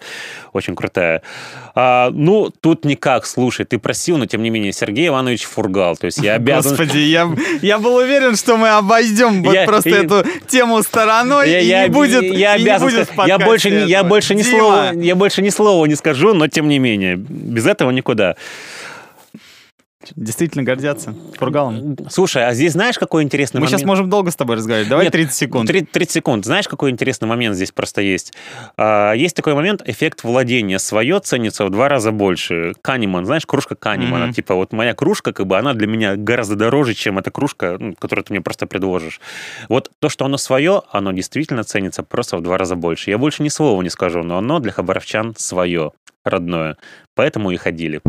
Очень крутая. А, ну, тут никак, слушай, ты просил, но тем не менее, Сергей Иванович Фургал. То есть я обязан... Господи, я, я был уверен, что мы обойдем вот Я- просто я- эту тему стороной, Я, и я- не будет, я и не обязан будет в сказать, я больше, не- я этого. больше ни слова, я больше ни слова не скажу, но тем не менее, без этого никуда. Действительно гордятся Фургалом. Слушай, а здесь знаешь, какой интересный Мы момент? сейчас можем долго с тобой разговаривать. Давай Нет, 30 секунд. 30, 30 секунд. Знаешь, какой интересный момент здесь просто есть? А, есть такой момент, эффект владения. Свое ценится в два раза больше. Канеман, знаешь, кружка Канемана. Мгм. Типа вот моя кружка, как бы она для меня гораздо дороже, чем эта кружка, ну, которую ты мне просто предложишь. Вот то, что оно свое, оно действительно ценится просто в два раза больше. Я больше ни слова не скажу, но оно для хабаровчан свое, родное. Поэтому и ходили.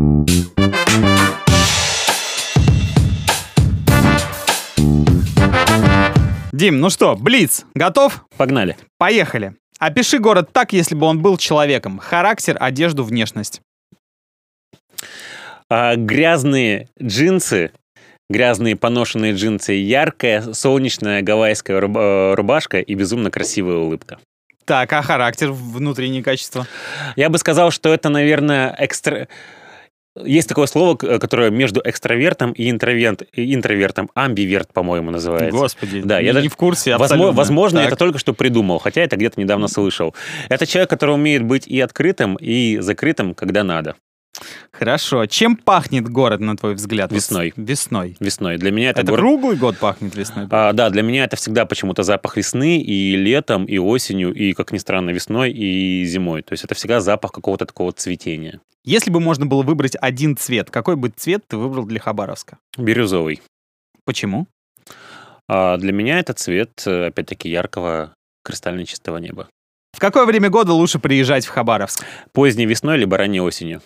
Дим, ну что, Блиц, готов? Погнали. Поехали. Опиши город так, если бы он был человеком. Характер, одежду, внешность. А, грязные джинсы, грязные поношенные джинсы, яркая солнечная гавайская э, рубашка и безумно красивая улыбка. Так, а характер, внутренние качества? Я бы сказал, что это, наверное, экстра... Есть такое слово, которое между экстравертом и интроверт, и интровертом, амбиверт, по-моему, называется. Господи, Да, не, я даже- не в курсе Возможно, абсолютно. возможно Так. это только что придумал, хотя это где-то недавно слышал. Это человек, который умеет быть и открытым, и закрытым, когда надо. Хорошо. Чем пахнет город, на твой взгляд? Весной. Весной. Весной. Для меня это, Это, город- круглый год пахнет весной? А, да, для меня это всегда почему-то запах весны и летом, и осенью, и, как ни странно, весной и зимой. То есть это всегда запах какого-то такого цветения. Если бы можно было выбрать один цвет, какой бы цвет ты выбрал для Хабаровска? Бирюзовый. Почему? А для меня это цвет, э, опять-таки, яркого кристально чистого неба. В какое время года лучше приезжать в Хабаровск? Поздней весной либо ранней осенью.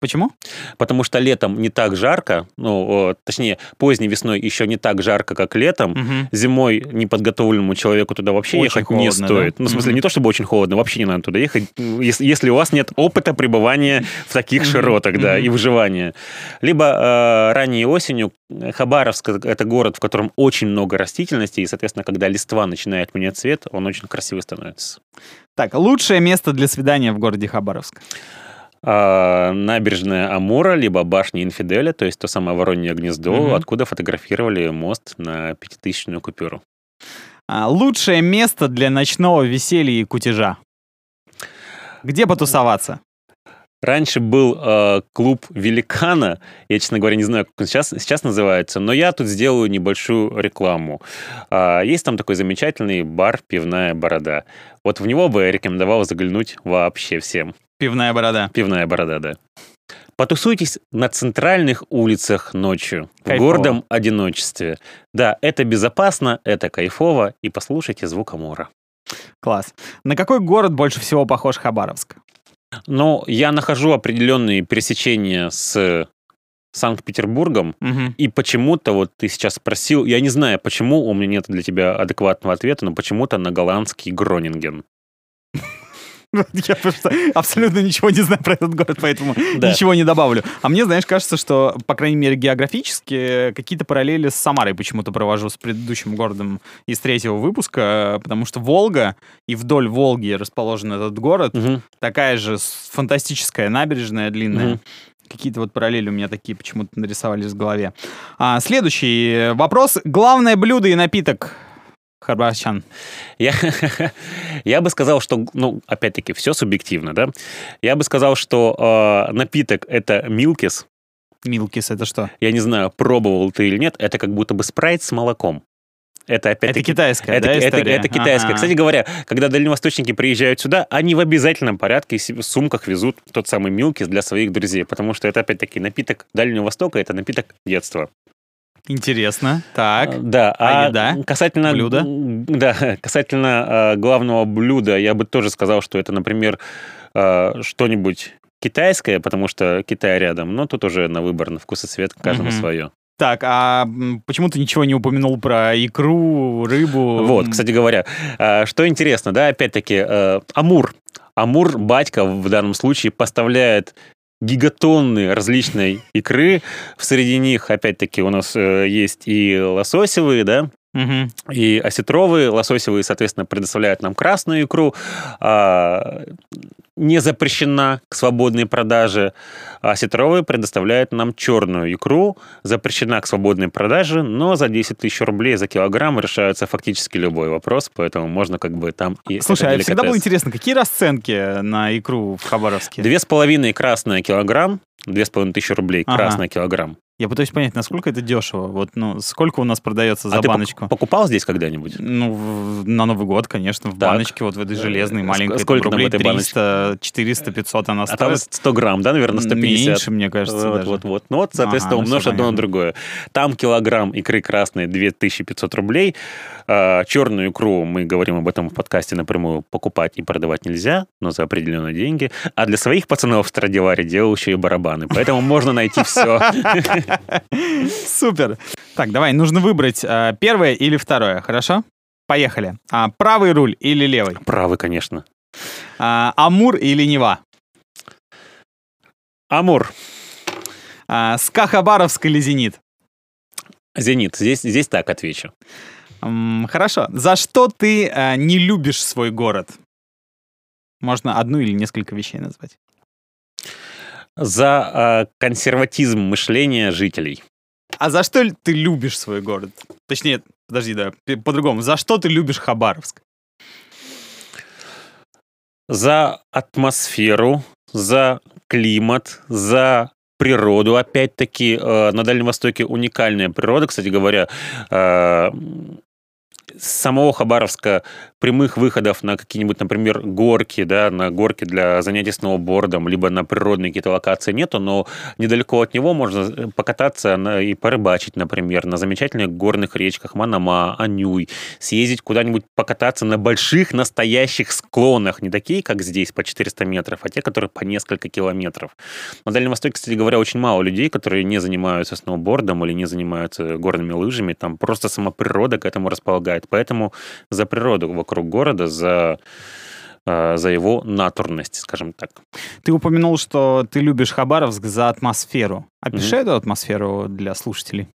Почему? Потому что летом не так жарко, ну, точнее, поздней весной еще не так жарко, как летом. Мгм. Зимой неподготовленному человеку туда вообще Очень ехать не холодно, стоит. да? Ну, в смысле, Мгм. не то чтобы очень холодно, вообще не надо туда ехать, если, если у вас нет опыта пребывания в таких широтах, да, и выживания. Либо э, ранней осенью Хабаровск — это город, в котором очень много растительности, и, соответственно, когда листва начинает менять цвет, он очень красивый становится. Так, лучшее место для свидания в городе Хабаровск. А, набережная Амура, либо башня Инфиделя, то есть то самое Воронье гнездо, Мгм. откуда фотографировали мост на пятитысячную купюру. А, лучшее место для ночного веселья и кутежа. Где потусоваться? Раньше был э, клуб Великана. Я, честно говоря, не знаю, как он сейчас, сейчас называется, но я тут сделаю небольшую рекламу. Э, есть там такой замечательный бар «Пивная борода». Вот в него бы я рекомендовал заглянуть вообще всем. Пивная борода. Пивная борода, да. Потусуйтесь на центральных улицах ночью, Кайфово. в гордом одиночестве. Да, это безопасно, это кайфово, и послушайте звук мора. Класс. На какой город больше всего похож Хабаровск? Но я нахожу определенные пересечения с Санкт-Петербургом, Мгм. и почему-то, вот ты сейчас спросил, я не знаю, почему у меня нет для тебя адекватного ответа, но почему-то на голландский Гронинген. Я просто абсолютно ничего не знаю про этот город, поэтому Да. ничего не добавлю. А мне, знаешь, кажется, что, по крайней мере, географически какие-то параллели с Самарой почему-то провожу с предыдущим городом из третьего выпуска, потому что Волга и вдоль Волги расположен этот город, Мгм. такая же фантастическая набережная длинная. Мгм. Какие-то вот параллели у меня такие почему-то нарисовались в голове. А, следующий вопрос. Главное блюдо и напиток Харбарчан. Я, я бы сказал, что, ну, опять-таки, все субъективно, да? Я бы сказал, что э, напиток это милкис. Милкис это что? Я не знаю, пробовал ты или нет, это как будто бы спрайт с молоком. Это Это опять-таки... китайская, Это, да, это- история? это китайская. Ага. Кстати говоря, когда дальневосточники приезжают сюда, они в обязательном порядке в сумках везут тот самый милкис для своих друзей, потому что это опять-таки напиток Дальнего Востока, это напиток детства. Интересно. Так. А, Да, А а, еда? касательно Блюдо? м, Да, касательно а, главного блюда, я бы тоже сказал, что это, например, а, что-нибудь китайское, потому что Китай рядом, но тут уже на выбор, на вкус и цвет, каждому Мгм. свое. Так, а почему ты ничего не упомянул про икру, рыбу? Вот, кстати говоря, что интересно, да, опять-таки, э, Амур. Амур, батька в данном случае, поставляет гигатонны различной икры. Среди них, опять-таки, у нас э, есть и лососевые, да, мгм. и осетровые. Лососевые, соответственно, предоставляют нам красную икру. а, не запрещена к свободной продаже. А осетровые предоставляют нам черную икру. Запрещена к свободной продаже, но за 10 тысяч рублей за килограмм решается фактически любой вопрос, поэтому можно как бы там и Слушай, а всегда было интересно, какие расценки на икру в Хабаровске? Две с половиной красная килограмм, две с половиной тысячи рублей Ага. красная килограмм. Я пытаюсь понять, насколько это дешево. Вот, ну, сколько у нас продается за а ты баночку? покупал здесь когда-нибудь? Ну, в- на Новый год, конечно, в Так. баночке, вот в этой железной, Э, маленькой. ск- сколько там там рублей этой? 300, 400, 500 она А там стоит. 100 грамм, да, наверное, 150? Меньше, мне кажется, вот, даже. вот, вот. Ну вот, соответственно, Ага, ну умножь одно на другое. Там килограмм икры красной 2500 рублей. А, черную икру, мы говорим об этом в подкасте напрямую, покупать и продавать нельзя, но за определенные деньги. А для своих пацанов в Страдиваре делал еще и барабаны. Поэтому можно найти все. Супер. Так, давай, нужно выбрать а, первое или второе, хорошо? Поехали. А, правый руль или левый? Правы, конечно. А, Амур или Нева? Амур, А, СКА Хабаровск или Зенит? Зенит, здесь, здесь так отвечу. Хорошо. За что ты а, не любишь свой город? Можно одну или несколько вещей назвать. За а, консерватизм мышления жителей. А за что ты любишь свой город? Точнее, подожди, да, по-другому. За что ты любишь Хабаровск? за атмосферу, за климат, за природу. Опять-таки, э, на Дальнем Востоке уникальная природа, кстати говоря. С самого Хабаровска прямых выходов на какие-нибудь, например, горки, да, на горки для занятий сноубордом, либо на природные какие-то локации нету, но недалеко от него можно э, покататься на- и порыбачить, например, на замечательных горных речках Манама, Анюй, съездить куда-нибудь покататься на больших настоящих склонах, не такие, как здесь, по 400 метров, а те, которые по несколько километров. На Дальнем Востоке, кстати говоря, очень мало людей, которые не занимаются сноубордом или не занимаются горными лыжами, там просто сама природа к этому располагает. Поэтому за природу вокруг города, за э, за его натурность, скажем так. Ты упомянул, что ты любишь Хабаровск за атмосферу. Опиши Мгм. эту атмосферу для слушателей.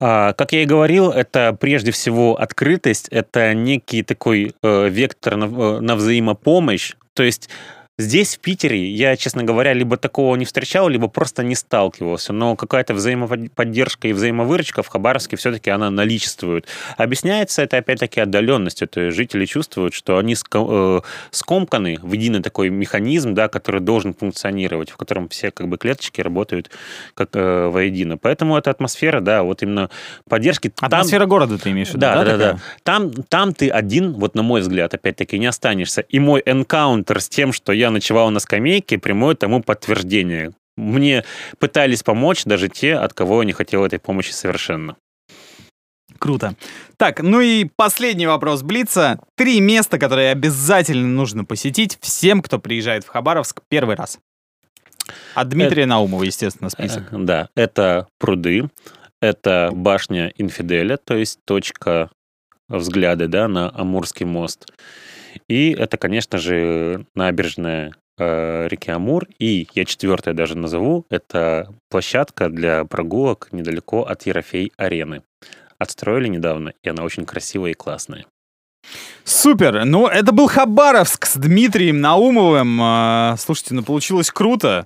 А, Как я и говорил, это прежде всего открытость, это некий такой э, вектор на, э, на взаимопомощь. То есть Здесь, в Питере, я, честно говоря, либо такого не встречал, либо просто не сталкивался. Но какая-то взаимоподдержка и взаимовыручка в Хабаровске все-таки она наличествует. Объясняется это, опять-таки, отдаленностью. То есть жители чувствуют, что они э, скомканы в единый такой механизм, да, который должен функционировать, в котором все как бы клеточки работают как э, воедино. Поэтому эта атмосфера, да, вот именно поддержки... Атмосфера там... города ты имеешь в виду, да? Да, да, да. Там, там ты один, вот на мой взгляд, опять-таки, не останешься. И мой энкаунтер с тем, что я я ночевал на скамейке, прямое тому подтверждение. Мне пытались помочь даже те, от кого я не хотел этой помощи совершенно. Круто. Так, ну и последний вопрос Блица. Три места, которые обязательно нужно посетить всем, кто приезжает в Хабаровск первый раз. От Дмитрия это, Наумова, естественно, список. Э, да, это пруды, это башня Инфиделя, то есть точка взгляда да, на Амурский мост. И это, конечно же, набережная э, реки Амур. И я четвертое даже назову. Это площадка для прогулок недалеко от Ерофей-арены. Отстроили недавно, и она очень красивая и классная. Супер! Ну, это был Хабаровск с Дмитрием Наумовым. А, слушайте, ну получилось круто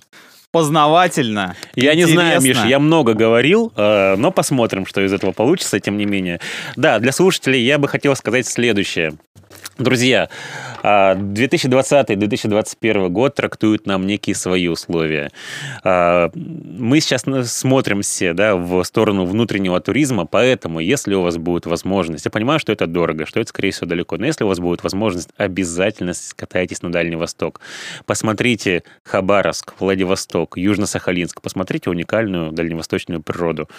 познавательно. Я интересно. не знаю, Миша, я много говорил, э, но посмотрим, что из этого получится, тем не менее. Да, для слушателей я бы хотел сказать следующее. Друзья, 2020-2021 а, год трактуют нам некие свои условия. А, мы сейчас смотрим все да, в сторону внутреннего туризма, поэтому, если у вас будет возможность, я понимаю, что это дорого, что это, скорее всего, далеко, но если у вас будет возможность, обязательно катайтесь на Дальний Восток. Посмотрите Хабаровск, Владивосток, Южно-Сахалинск, посмотрите уникальную дальневосточную природу.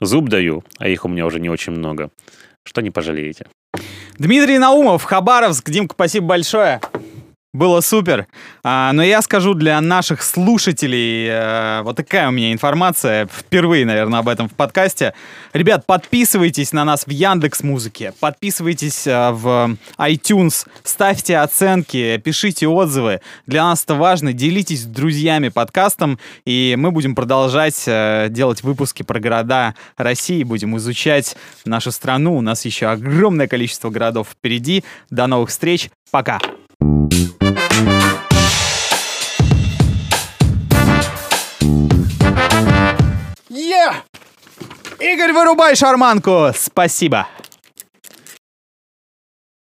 Зуб даю, а их у меня уже не очень много. Что не пожалеете. Дмитрий Наумов, Хабаровск. Димка, спасибо большое. Было супер. А, но я скажу для наших слушателей, а, вот такая у меня информация, впервые, наверное, об этом в подкасте. Ребят, подписывайтесь на нас в Яндекс Музыке, подписывайтесь а, в iTunes, ставьте оценки, пишите отзывы. Для нас это важно. Делитесь с друзьями подкастом, и мы будем продолжать а, делать выпуски про города России, будем изучать нашу страну. У нас еще огромное количество городов впереди. До новых встреч. Пока. Игорь, вырубай шарманку! Спасибо!